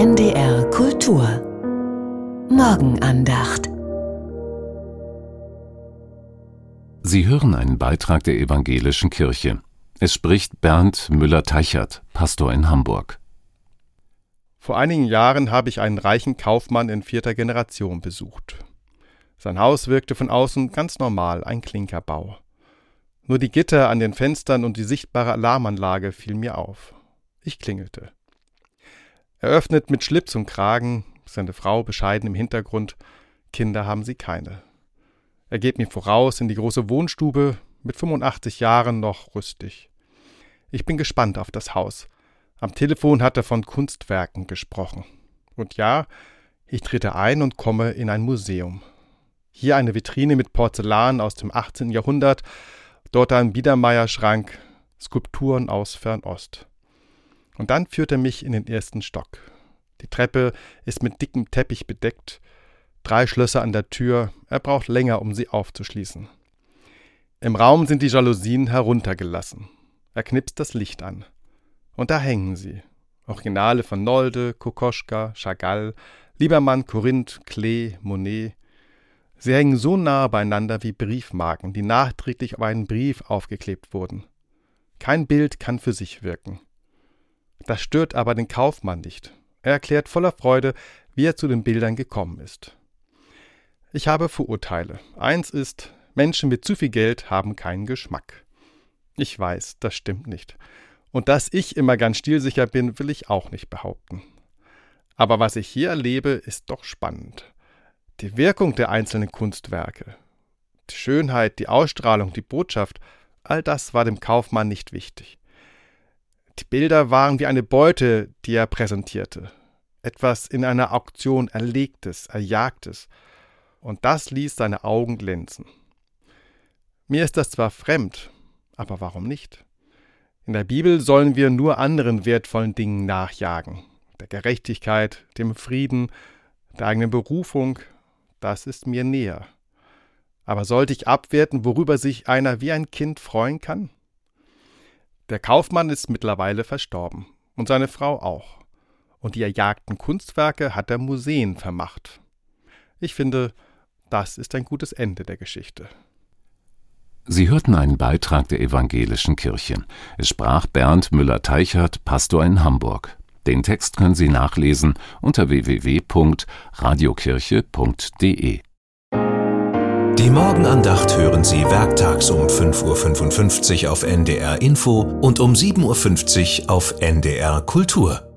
NDR Kultur Morgenandacht Sie hören einen Beitrag der Evangelischen Kirche. Es spricht Bernd Müller-Teichert, Pastor in Hamburg. Vor einigen Jahren habe ich einen reichen Kaufmann in vierter Generation besucht. Sein Haus wirkte von außen ganz normal, ein Klinkerbau. Nur die Gitter an den Fenstern und die sichtbare Alarmanlage fielen mir auf. Ich klingelte. Er öffnet mit Schlips und Kragen, seine Frau bescheiden im Hintergrund, Kinder haben sie keine. Er geht mir voraus in die große Wohnstube, mit 85 Jahren noch rüstig. Ich bin gespannt auf das Haus. Am Telefon hat er von Kunstwerken gesprochen. Und ja, ich trete ein und komme in ein Museum. Hier eine Vitrine mit Porzellan aus dem 18. Jahrhundert, dort ein Biedermeierschrank, Skulpturen aus Fernost. Und dann führt er mich in den ersten Stock. Die Treppe ist mit dickem Teppich bedeckt, drei Schlösser an der Tür, er braucht länger, um sie aufzuschließen. Im Raum sind die Jalousien heruntergelassen. Er knipst das Licht an. Und da hängen sie. Originale von Nolde, Kokoschka, Chagall, Liebermann, Korinth, Klee, Monet. Sie hängen so nah beieinander wie Briefmarken, die nachträglich auf einen Brief aufgeklebt wurden. Kein Bild kann für sich wirken. Das stört aber den Kaufmann nicht. Er erklärt voller Freude, wie er zu den Bildern gekommen ist. Ich habe Vorurteile. Eins ist, Menschen mit zu viel Geld haben keinen Geschmack. Ich weiß, das stimmt nicht. Und dass ich immer ganz stilsicher bin, will ich auch nicht behaupten. Aber was ich hier erlebe, ist doch spannend. Die Wirkung der einzelnen Kunstwerke, die Schönheit, die Ausstrahlung, die Botschaft, all das war dem Kaufmann nicht wichtig. Die Bilder waren wie eine Beute, die er präsentierte. Etwas in einer Auktion Erlegtes, Erjagtes. Und das ließ seine Augen glänzen. Mir ist das zwar fremd, aber warum nicht? In der Bibel sollen wir nur anderen wertvollen Dingen nachjagen. Der Gerechtigkeit, dem Frieden, der eigenen Berufung, das ist mir näher. Aber sollte ich abwerten, worüber sich einer wie ein Kind freuen kann? Der Kaufmann ist mittlerweile verstorben und seine Frau auch. Und die erjagten Kunstwerke hat er Museen vermacht. Ich finde, das ist ein gutes Ende der Geschichte. Sie hörten einen Beitrag der Evangelischen Kirche. Es sprach Bernd Müller-Teichert, Pastor in Hamburg. Den Text können Sie nachlesen unter www.radiokirche.de. Die Morgenandacht hören Sie werktags um 5.55 Uhr auf NDR Info und um 7.50 Uhr auf NDR Kultur.